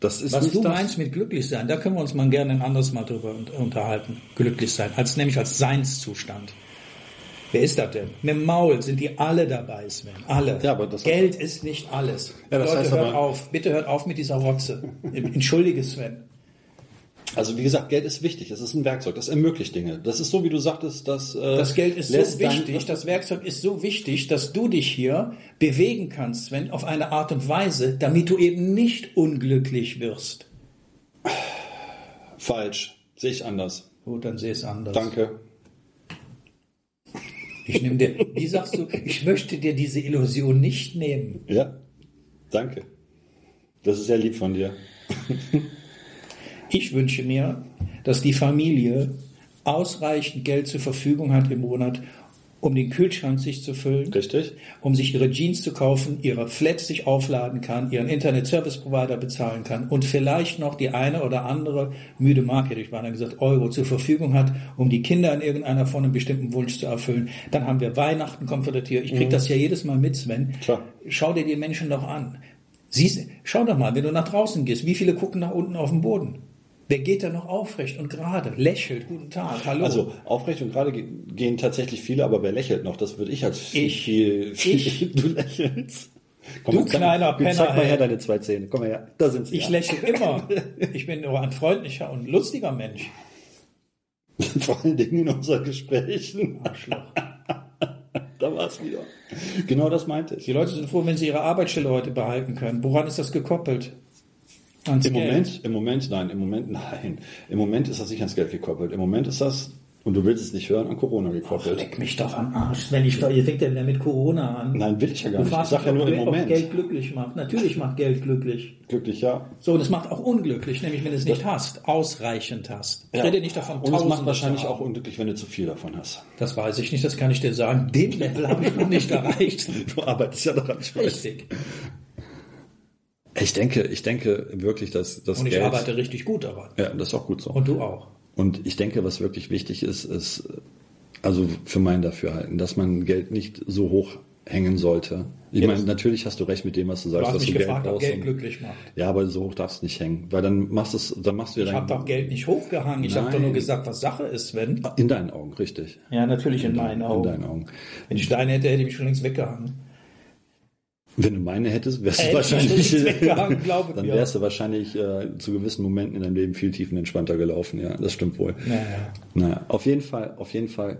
das ist Was nicht du das. meinst mit glücklich sein, da können wir uns mal gerne ein anderes Mal drüber un- unterhalten. Glücklich sein, als nämlich als Seinszustand. Wer ist das denn? Mit dem Maul sind die alle dabei, Sven. Alle. Ja, aber das- Geld ist nicht alles. Ja, das Leute, heißt hört aber- auf. Bitte hört auf mit dieser Rotze. Entschuldige, Sven. Also wie gesagt, Geld ist wichtig. Es ist ein Werkzeug. Das ermöglicht Dinge. Das ist so, wie du sagtest, dass äh, Das Geld ist so dein- wichtig, das Werkzeug ist so wichtig, dass du dich hier bewegen kannst, Sven, auf eine Art und Weise, damit du eben nicht unglücklich wirst. falsch. Sehe ich anders. Gut, dann sehe es anders. Danke. Ich nehme dir, wie sagst du, ich möchte dir diese Illusion nicht nehmen. Ja, danke. Das ist sehr lieb von dir. Ich wünsche mir, dass die Familie ausreichend Geld zur Verfügung hat im Monat, um den Kühlschrank sich zu füllen, Richtig? um sich ihre Jeans zu kaufen, ihre Flat sich aufladen kann, ihren Internet Service Provider bezahlen kann und vielleicht noch die eine oder andere müde Mark, hätte ich beinahe gesagt, Euro zur Verfügung hat, um die Kinder in irgendeiner Form einen bestimmten Wunsch zu erfüllen. Dann haben wir Weihnachten kommt vor der Tür. Ich krieg das ja jedes Mal mit, Sven. Klar. Schau dir die Menschen doch an. Siehst, schau doch mal, wenn du nach draußen gehst, wie viele gucken nach unten auf den Boden? Wer geht da noch aufrecht und gerade, lächelt, guten Tag, hallo. Also aufrecht und gerade ge- gehen tatsächlich viele, aber wer lächelt noch? Das würde ich als viel, Ich. viel, viel Ich. du lächelst. Du jetzt zeig- kleiner Penner. Zeig mal her deine zwei Zähne. Komm mal her. Da sind sie. ich ja. lächle immer. Ich bin nur ein freundlicher und lustiger Mensch. Vor allen Dingen in unseren Gesprächen. Arschloch. Da war es wieder. Genau das meinte ich. Die Leute sind froh, wenn sie ihre Arbeitsstelle heute behalten können. Woran ist das gekoppelt? Ans Im Geld. Moment, im Moment, nein, im Moment, nein. Im Moment ist das nicht ans Geld gekoppelt. Im Moment ist das, und du willst es nicht hören, an Corona gekoppelt. Leck mich doch am Arsch. Wenn ich, ihr fängt ja wieder mit Corona an. Nein, will ich ja gar nicht. Ich sag ja nur im Moment. Geld glücklich macht. Natürlich macht Geld glücklich. Glücklich, ja. So, und es macht auch unglücklich, nämlich wenn du es nicht hast, ausreichend hast. Ich ja. rede nicht davon, Und es macht wahrscheinlich auch unglücklich, wenn du zu viel davon hast. Das weiß ich nicht, das kann ich dir sagen. Den Level habe ich noch nicht erreicht. Du arbeitest ja daran, ich weiß. Richtig. Ich denke, ich denke wirklich, dass das Und ich Geld. arbeite richtig gut daran. Ja, das ist auch gut so. Und du auch. Und ich denke, was wirklich wichtig ist, ist, also für mein Dafürhalten, dass man Geld nicht so hoch hängen sollte. Ich Ja, meine, natürlich hast du recht mit dem, was du Du sagst, hast dass mich du Geld gefragt, ob brauchst. Geld und- glücklich macht. Ja, aber so hoch darfst du nicht hängen, weil dann machst du es, dann machst du ja Ich habe doch Geld nicht hochgehangen. Ich habe doch nur gesagt, was Sache ist, Sven. in deinen Augen, richtig. Ja, natürlich in meinen In Augen. deinen Augen. Wenn ich deine hätte, hätte ich mich schon längst weggehangen. Wenn du meine hättest, wärst du Hätte ich wahrscheinlich, dann wärst du wahrscheinlich äh, zu gewissen Momenten in deinem Leben viel tiefenentspannter gelaufen. Ja, das stimmt wohl. Naja. Naja, auf jeden Fall, auf jeden Fall.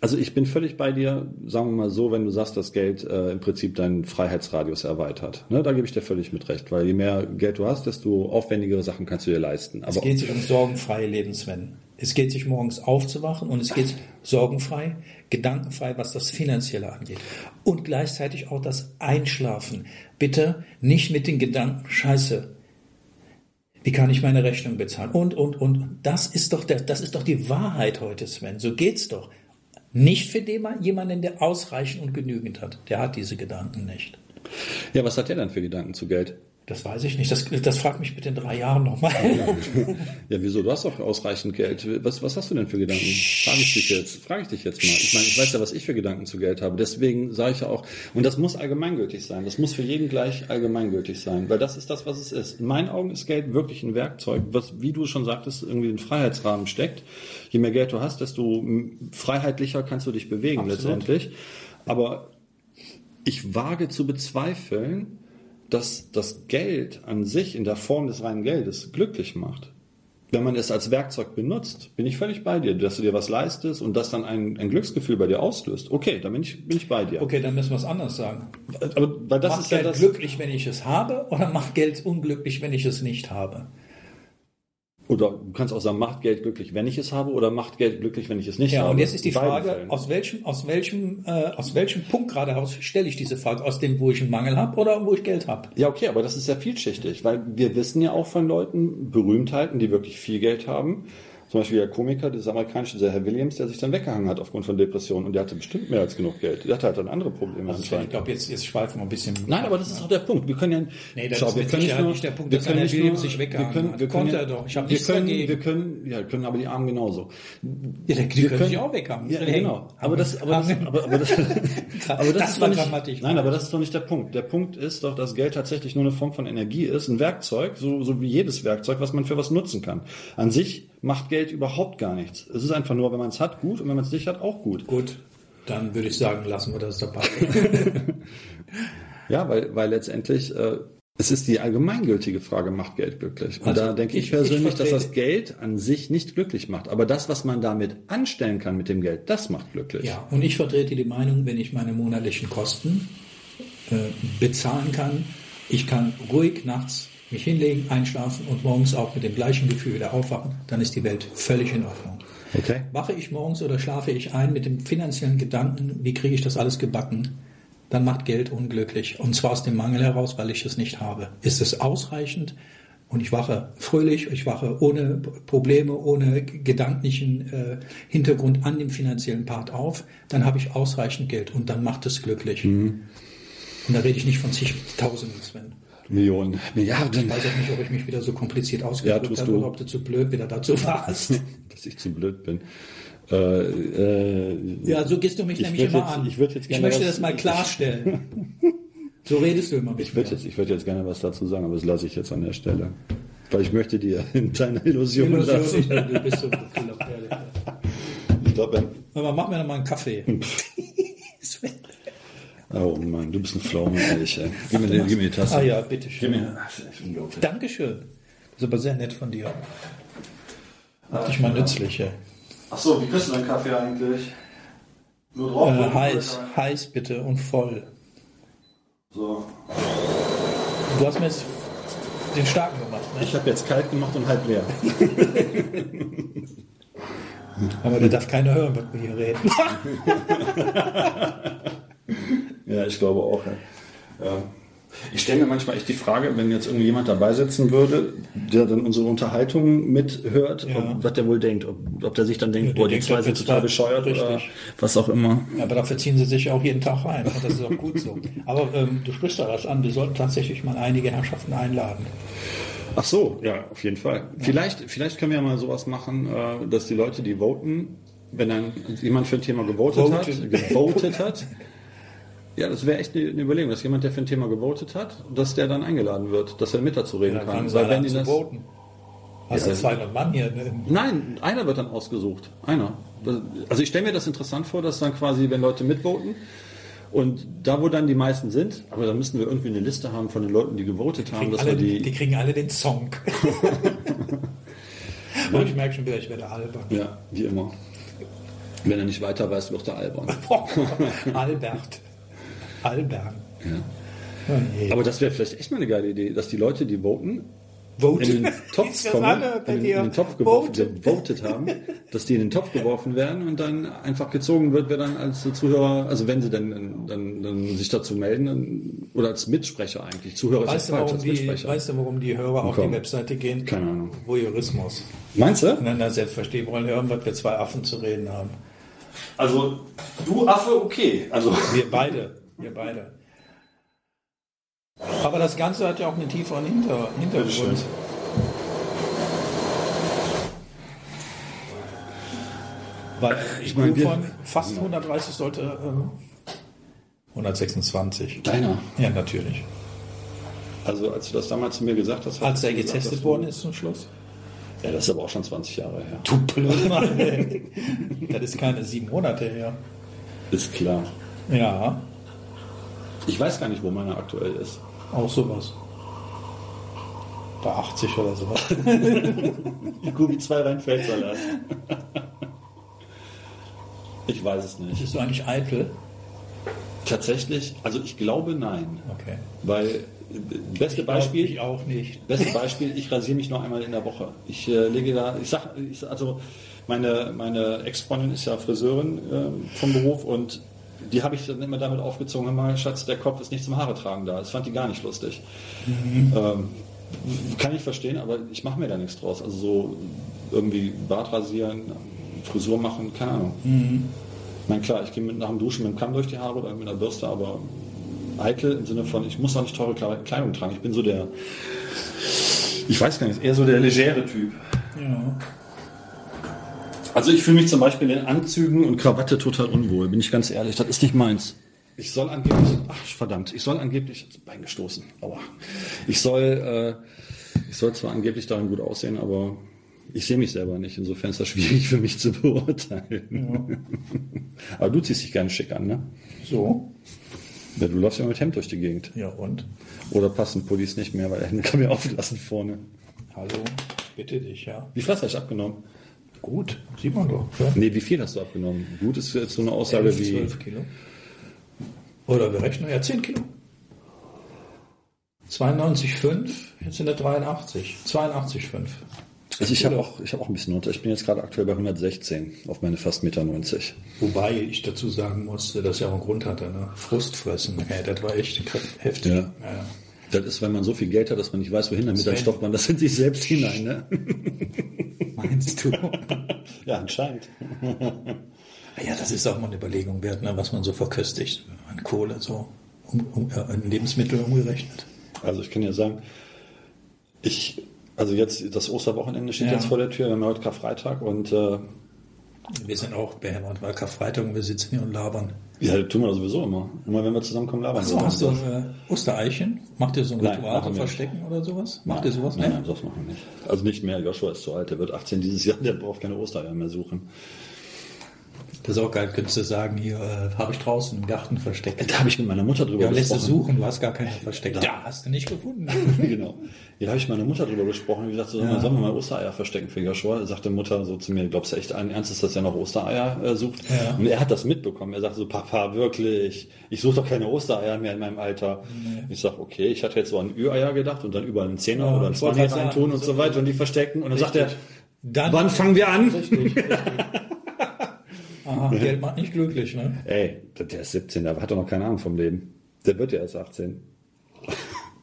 Also ich bin völlig bei dir, sagen wir mal so, wenn du sagst, dass Geld äh, im Prinzip deinen Freiheitsradius erweitert. Ne, da gebe ich dir völlig mit recht, weil je mehr Geld du hast, desto aufwendigere Sachen kannst du dir leisten. Es Aber geht sich um sorgenfreie Leben, Sven. Es geht sich morgens aufzuwachen und es geht sorgenfrei, gedankenfrei, was das Finanzielle angeht. Und gleichzeitig auch das Einschlafen. Bitte nicht mit den Gedanken, scheiße, wie kann ich meine Rechnung bezahlen? Und, und, und. Das ist doch der, das ist doch die Wahrheit heute, Sven. So geht's doch. Nicht für den- jemanden, der ausreichend und genügend hat. Der hat diese Gedanken nicht. ja, was hat der dann für Gedanken zu Geld? Das weiß ich nicht. Das, das fragt mich bitte in drei Jahren nochmal. Ja, wieso? Du hast doch ausreichend Geld. Was, was hast du denn für Gedanken? Frage ich dich jetzt. Frage ich dich jetzt mal. Ich meine, ich weiß ja, was ich für Gedanken zu Geld habe. Deswegen sage ich ja auch, und das muss allgemeingültig sein. Das muss für jeden gleich allgemeingültig sein, weil das ist das, was es ist. In meinen Augen ist Geld wirklich ein Werkzeug, was, wie du schon sagtest, irgendwie den Freiheitsrahmen steckt. Je mehr Geld du hast, desto freiheitlicher kannst du dich bewegen Absolut. letztendlich. Aber ich wage zu bezweifeln, dass das Geld an sich in der Form des reinen Geldes glücklich macht. Wenn man es als Werkzeug benutzt, bin ich völlig bei dir, dass du dir was leistest und das dann ein, ein Glücksgefühl bei dir auslöst. Okay, da bin ich, bin ich bei dir. Okay, dann müssen wir es anders sagen. Aber weil das macht ist ja Geld das. glücklich, wenn ich es habe, oder macht Geld unglücklich, wenn ich es nicht habe? Oder du kannst auch sagen, macht Geld glücklich, wenn ich es habe, oder macht Geld glücklich, wenn ich es nicht Ja, habe. und jetzt ist die Frage, Fällen. aus welchem, aus welchem, äh, aus welchem Punkt geradeaus stelle ich diese Frage? Aus dem, wo ich einen Mangel habe oder wo ich Geld habe? Ja, okay, aber das ist ja vielschichtig, weil wir wissen ja auch von Leuten, Berühmtheiten, die wirklich viel Geld haben, Zum Beispiel der Komiker, dieser amerikanische, der Herr Williams, der sich dann weggehangen hat aufgrund von Depressionen und der hatte bestimmt mehr als genug Geld. Der hatte halt dann andere Probleme Also ich glaube, jetzt, jetzt schweifen wir ein bisschen. Nein, aber das ist doch der Punkt. Wir können ja. Nee, das Schau, ist wir können Sicherheit nur- nicht der Punkt, wir dass können Herr nicht Williams nur- sich wir weggehangen können- hat. wir können Konnte ja- er doch. Ich hab wir nichts können, dagegen. Wir können, ja, können aber die Armen genauso. Ja, die Wir können sich auch weghaben. Ja, genau. Aber das, aber das, aber, aber das, aber das, Das ist war nicht, dramatisch. Nein, aber das ist doch nicht der Punkt. Der Punkt ist doch, dass Geld tatsächlich nur eine Form von Energie ist, ein Werkzeug, so, so wie jedes Werkzeug, was man für was nutzen kann. An sich macht Geld überhaupt gar nichts. Es ist einfach nur, wenn man es hat, gut und wenn man es nicht hat, auch gut. Gut, dann würde ich sagen, lassen wir das dabei. Ja, weil, weil letztendlich äh, es ist die allgemeingültige Frage, macht Geld glücklich? Und Also da denke ich, ich- persönlich, ich dass das Geld an sich nicht glücklich macht. Aber das, was man damit anstellen kann mit dem Geld, das macht glücklich. Ja, und ich vertrete die Meinung, wenn ich meine monatlichen Kosten äh, bezahlen kann, ich kann ruhig nachts mich hinlegen, einschlafen und morgens auch mit dem gleichen Gefühl wieder aufwachen, dann ist die Welt völlig in Ordnung. Okay. Wache ich morgens oder schlafe ich ein mit dem finanziellen Gedanken, wie kriege ich das alles gebacken, dann macht Geld unglücklich. Und zwar aus dem Mangel heraus, weil ich es nicht habe. Ist es ausreichend? Und ich wache fröhlich, ich wache ohne Probleme, ohne gedanklichen äh, Hintergrund an dem finanziellen Part auf, dann habe ich ausreichend Geld und dann macht es glücklich. Und da rede ich nicht von zigtausenden, Sven. Millionen, Milliarden. Ich weiß auch nicht, ob ich mich wieder so kompliziert Ja, ausgedrückt tust habe du. oder ob du zu blöd wieder dazu warst. dass ich zu blöd bin. Äh, äh, Ja, so gehst du mich Ich nämlich immer jetzt- an. ich jetzt gerne möchte das mal klarstellen. so redest du immer mit ich würde mir. jetzt, ich würde jetzt gerne was dazu sagen, aber das lasse ich jetzt an der Stelle. Weil ich möchte dir in deiner Illusion, Illusion, lassen. ich, du bist so bekloppt, ehrlich. Ich glaube, mach mir noch mal einen Kaffee. Oh Mann, du bist ein Pflaume, ehrlich. Ey. Gib, mir, die- gib mir die Tasse. Ah ja, Gib bitteschön. mir. Ach, das ist unglaublich. Dankeschön. Das ist aber sehr nett von dir. Mach dich mal nützlich. ey. Ach so, wie kriegst du deinen Kaffee eigentlich? Nur drauf? Äh, heiß, heiß bitte und voll. So. Du hast mir jetzt den starken gemacht, ne? Ich habe jetzt kalt gemacht und halb leer. Aber da darf keiner hören, was wir hier reden. Ja, ich glaube auch. Ja. Ja. Ich stelle mir manchmal echt die Frage, wenn jetzt irgendwie jemand dabei sitzen würde, der dann unsere Unterhaltung mithört, Ja. ob, was der wohl denkt. Ob, ob der sich dann denkt, Ja, boah, die denkt, zwei sind total bescheuert oder richtig. was auch immer. Aber dafür ziehen sie sich auch jeden Tag rein. Und das ist auch gut so. Aber ähm, du sprichst da was an. Wir sollten tatsächlich mal einige Herrschaften einladen. Ach so, ja, auf jeden Fall. Vielleicht, vielleicht können wir ja mal sowas machen, äh, dass die Leute, die voten, wenn dann jemand für ein Thema gewotet hat, gewotet hat, ja, das wäre echt eine Überlegung, dass jemand, der für ein Thema gewotet hat, dass der dann eingeladen wird, dass er mit dazu reden Dann kann. Weil wenn die das, voten. Hast Ja, du 200 Mann hier? Ne? Nein, einer wird dann ausgesucht. Einer. Also ich stelle mir das interessant vor, dass dann quasi, wenn Leute mitvoten und da, wo dann die meisten sind, aber da müssen wir irgendwie eine Liste haben von den Leuten, die gewotet haben, Kriegen dass alle, wir die, die. kriegen alle den Song. Und ich merke schon wieder, ich werde albern. Ja, wie immer. Wenn er nicht weiter weiß, wird er albern. Albert. Albert. Ja. Oh. Aber das wäre vielleicht echt mal eine geile Idee, dass die Leute, die voten, Vote. in den Topf kommen, in, in den Topf geworfen, Vote. gewotet haben, dass die in den Topf geworfen werden und dann einfach gezogen wird, wer dann als Zuhörer, also wenn sie dann, dann, dann sich dazu melden, dann, oder als Mitsprecher eigentlich. Zuhörer Weißt ist ja falsch, warum als die, Mitsprecher. weißt du, warum die Hörer auf die Webseite gehen? Keine Ahnung. Voyeurismus. Meinst du? Na, na, selbstverständlich wollen hören, was wir zwei Affen zu reden haben. Also, du Affe, okay. Also, Wir beide. Wir beide. Aber das Ganze hat ja auch einen tieferen Hinter. Hintergrund. Weil ich meine, von fast 130 sollte ähm, 126. deiner. Ja, natürlich. Also, als du das damals zu mir gesagt hast, Als er gesagt, getestet dass worden ist zum Schluss. Ja, das ist aber auch schon 20 Jahre her. Du Blödmann. Das ist keine sieben Monate her. Ist klar. Ja, Ich weiß gar nicht, wo meiner aktuell ist. auch sowas. Bei 80 oder sowas. Gubi 2 rein Feldsalat. Ich weiß es nicht. Bist du eigentlich eitel? Tatsächlich, also ich glaube nein. Okay. Weil, beste Beispiel, Ich auch nicht. beste Beispiel, ich rasiere mich nur einmal in der Woche. Ich äh, lege da, ich sag, ich, also meine, meine Ex-Freundin ist ja Friseurin äh, vom Beruf und die habe ich dann immer damit aufgezogen, hör mal, Schatz, der Kopf ist nicht zum Haare tragen da. Das fand die gar nicht lustig. Ähm, Kann ich verstehen, aber ich mache mir da nichts draus. Also so irgendwie Bart rasieren, Frisur machen, keine Ahnung. Mhm. Ich meine, klar, ich gehe nach dem Duschen mit dem Kamm durch die Haare oder mit einer Bürste, aber eitel im Sinne von, ich muss auch nicht teure Kleidung tragen. Ich bin so der, ich weiß gar nicht, eher so der legere Typ. Ja. Also ich fühle mich zum Beispiel in Anzügen und Krawatte total unwohl, bin ich ganz ehrlich. Das ist nicht meins. Ich soll angeblich, ach verdammt, ich soll angeblich, Bein gestoßen, aua. Ich soll, äh, ich soll zwar angeblich darin gut aussehen, aber ich sehe mich selber nicht. Insofern ist das schwierig für mich zu beurteilen. Ja. aber du ziehst dich gerne schick an, ne? So. Ja, du läufst ja mit Hemd durch die Gegend. Ja, und? Oder passen Pullis nicht mehr, weil er kann mir auflassen vorne. Hallo, bitte dich, ja. Wie viel hast du abgenommen? Gut, sieht man doch. Ja. Nee, wie viel hast du abgenommen? Gut ist jetzt so eine Aussage 11, wie. 12 Kilo. Oder wir rechnen ja 10 Kilo. 92,5, jetzt sind er 83. 82,5. Also ich habe auch, hab auch ein bisschen unter. Ich bin jetzt gerade aktuell bei 116 auf meine fast Meter 90. Wobei ich dazu sagen musste, dass er auch einen Grund hatte. Ne? Frustfressen. Ja, das war echt heftig. Ja. Ja. Das ist, wenn man so viel Geld hat, dass man nicht weiß, wohin damit, dann stoppt man das in sich selbst hinein. Ne? Meinst du? ja, anscheinend. ja, das ist auch mal eine Überlegung wert, ne, was man so verköstigt. An Kohle, so um, um, in Lebensmittel umgerechnet. Also ich kann ja sagen, ich, also jetzt das Osterwochenende steht ja. jetzt vor der Tür, wir haben heute Karfreitag und äh, wir sind auch behämmert, weil Karfreitag und wir sitzen hier und labern. Ja, das tun wir sowieso immer. Immer wenn wir zusammenkommen, labern wir. hast du äh, Ostereichen? Macht ihr so ein Ritual zum Verstecken oder sowas? Macht nein, ihr sowas? Nein, nein, das machen wir nicht. Also nicht mehr. Joshua ist zu alt, der wird 18 dieses Jahr, der braucht keine Ostereier mehr suchen. Das ist auch geil, könntest du sagen, hier äh, habe ich draußen im Garten versteckt. Da habe ich mit meiner Mutter drüber ja, gesprochen. Ja, lässt du suchen, du hast gar keine versteckt. Da hast du nicht gefunden. genau. Ja, da habe ich mit meiner Mutter drüber gesprochen. Wie gesagt, so, ja. sollen wir mal Ostereier verstecken für Joshua? Sagte Mutter so zu mir, glaubst du echt ein Ernstes, dass er noch Ostereier äh, sucht? Ja. Und er hat das mitbekommen. Er sagte so, Papa, wirklich, ich suche doch keine Ostereier mehr in meinem Alter. Nee. Ich sag, okay, ich hatte jetzt so an Ü-Eier gedacht und dann überall einen Zehner ja, oder einen Zwanzig reintun und so weiter und die verstecken. Und dann Richtig. sagt er, dann, wann fangen wir an? Richtig, richtig. Aha, Geld macht nicht glücklich, ne? Ey, der ist 17, der hat doch noch keine Ahnung vom Leben. Der wird ja erst 18.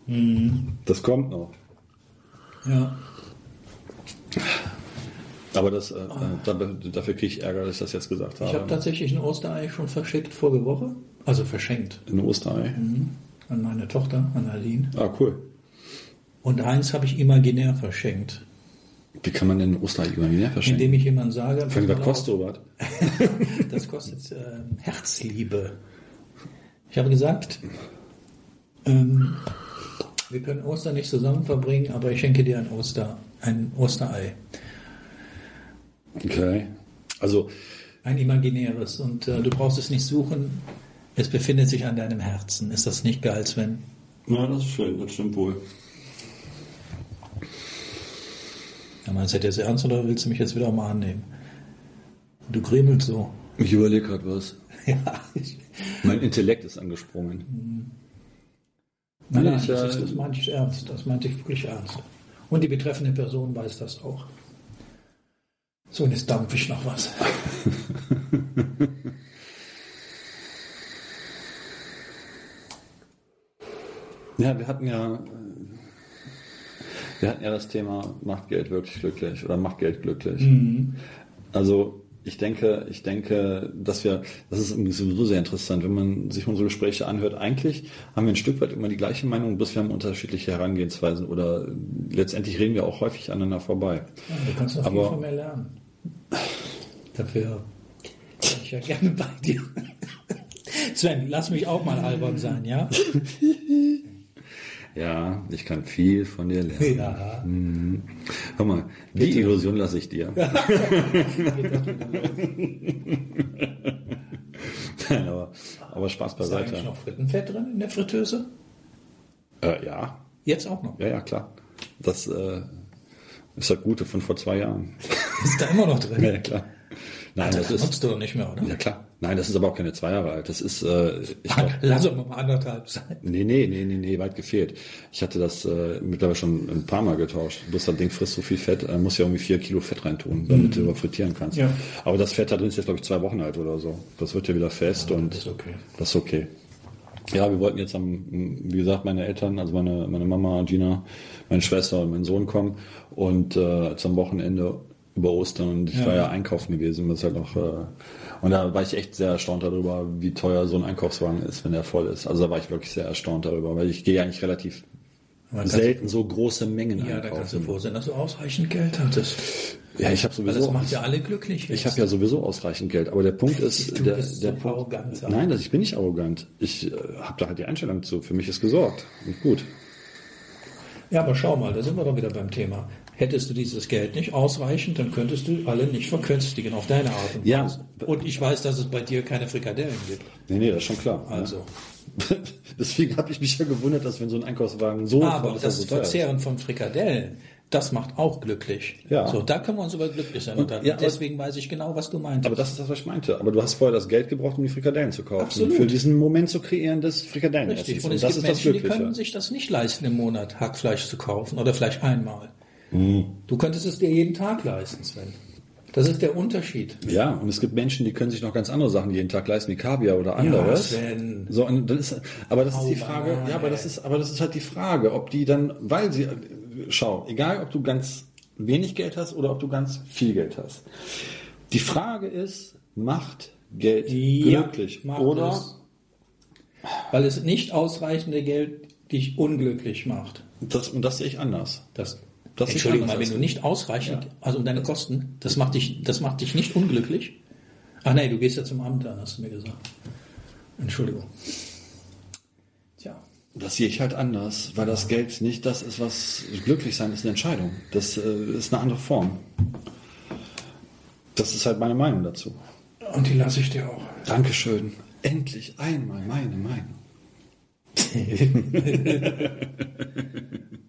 Mhm. Das kommt noch. Ja. Aber das, äh, äh dafür kriege ich Ärger, dass ich das jetzt gesagt habe. Ich habe tatsächlich ein Osterei schon verschickt vorige Woche. Also verschenkt. Ein Osterei? Mhm. An meine Tochter, an Aline. Ah, cool. Und eins habe ich imaginär verschenkt. Wie kann man denn Osterei imaginär verschenken? Indem ich jemand sage. Was kostet sowas? das kostet äh, Herzliebe. Ich habe gesagt, ähm, wir können Ostern nicht zusammen verbringen, aber ich schenke dir ein Oster, ein Osterei. Okay. Also. Ein imaginäres. Und äh, du brauchst es nicht suchen. Es befindet sich an deinem Herzen. Ist das nicht geil, Sven? Ja, das ist schön. Das stimmt wohl. Ja, meinst du jetzt ernst oder willst du mich jetzt wieder mal annehmen? Du grimmelst so. Ich überlege gerade was. ja. Ich, mein Intellekt ist angesprungen. Nein, nein, das, ist, das meinte ich ernst. Das meinte ich wirklich ernst. Und die betreffende Person weiß das auch. So, und jetzt dampfe ich noch was. ja, wir hatten ja wir hatten ja das Thema, macht Geld wirklich glücklich oder macht Geld glücklich. Mhm. Also ich denke, ich denke, dass wir, das ist sowieso sehr interessant, wenn man sich unsere Gespräche anhört. Eigentlich haben wir ein Stück weit immer die gleiche Meinung, bis wir haben unterschiedliche Herangehensweisen oder letztendlich reden wir auch häufig aneinander vorbei. Ja, du kannst noch Aber, viel von mir lernen. Dafür bin ich ja gerne bei dir. Sven, lass mich auch mal albern sein, ja? Ja, ich kann viel von dir lernen. Ja. Mhm. Hör mal, die Bitte. Illusion lasse ich dir. Nein, aber, aber Spaß beiseite. Ist da noch Frittenfett drin in der Fritteuse? Äh, ja. Jetzt auch noch? Ja, ja, klar. Das äh, ist das Gute von vor zwei Jahren. Ist da immer noch drin? Ja, klar. Nein, Alter, das, das ist. nutzt du doch nicht mehr, oder? Ja, klar. Nein, das ist aber auch keine zwei Jahre alt. Das ist. Äh, ich glaub, Lass doch mal anderthalb sein. Nee, nee, nee, nee, nee, weit gefehlt. Ich hatte das äh, mittlerweile schon ein paar Mal getauscht. Bloß das Ding frisst so viel Fett, äh, muss ja irgendwie vier Kilo Fett reintun, damit mhm. du frittieren kannst. Ja. Aber das Fett da drin ist jetzt, glaube ich, zwei Wochen alt oder so. Das wird ja wieder fest ja, und das ist okay. Das ist okay. Ja, wir wollten jetzt am, wie gesagt, meine Eltern, also meine, meine Mama, Gina, meine Schwester und mein Sohn kommen und äh, am Wochenende über Ostern und ich Ja. war ja einkaufen gewesen, das halt auch, äh, und da war ich echt sehr erstaunt darüber, wie teuer so ein Einkaufswagen ist, wenn der voll ist. Also da war ich wirklich sehr erstaunt darüber, weil ich gehe eigentlich relativ selten so große Mengen Ja, da kannst du einkaufen. froh sein, dass du ausreichend Geld hattest. Ja, ich habe Weil sowieso. das macht ja alle glücklich. Ich habe ja sowieso ausreichend Geld, aber der Punkt ist, Du der, bist der so Punkt, arrogant. nein, das, ich bin nicht arrogant. Ich äh, habe da halt die Einstellung zu. Für mich ist gesorgt und gut. Ja, aber schau mal, da sind wir doch wieder beim Thema. Hättest du dieses Geld nicht ausreichend, dann könntest du alle nicht verkünstigen auf deine Art und Ja. Weise. Und ich weiß, dass es bei dir keine Frikadellen gibt. Nee, nee, das ist schon klar. Also. Ja. Deswegen habe ich mich ja gewundert, dass wenn so ein Einkaufswagen so Aber das ist. Verzehren von Frikadellen, das macht auch glücklich. Ja. So, da können wir uns über glücklich sein. Und, dann, ja, deswegen weiß ich genau, was du meintest. Aber das ist das, was ich meinte. Aber du hast vorher das Geld gebraucht, um die Frikadellen zu kaufen. Absolut. Für diesen Moment zu kreieren des Frikadellenessens. Richtig. Und es das gibt ist das Menschen, die Glückliche. können sich das nicht leisten, im Monat Hackfleisch zu kaufen. Oder vielleicht einmal. Mhm. Du könntest es dir jeden Tag leisten, Sven. Das ist der Unterschied. Ja, und es gibt Menschen, die können sich noch ganz andere Sachen jeden Tag leisten, wie Kaviar oder anderes. Sven. So, und das ist, aber das ist die Au, Frage, Mann, ja, aber das ist, aber das ist halt die Frage, ob die dann, weil sie, schau, egal ob du ganz wenig Geld hast oder ob du ganz viel Geld hast. Die Frage ist, macht Geld Ja, glücklich? Oder, es. Weil es nicht ausreichende Geld dich unglücklich macht. das, und das sehe ich anders. Das, Das Entschuldigung mal, wenn du nicht ausreichend, also um deine Kosten, das macht dich, das macht dich nicht unglücklich. Ach nee, du gehst ja zum Amt an, hast du mir gesagt. Entschuldigung. Tja. Das sehe ich halt anders, weil das Geld nicht das ist, was glücklich sein ist eine Entscheidung. Das äh, ist eine andere Form. Das ist halt meine Meinung dazu. Und die lasse ich dir auch. Dankeschön. Endlich einmal meine Meinung.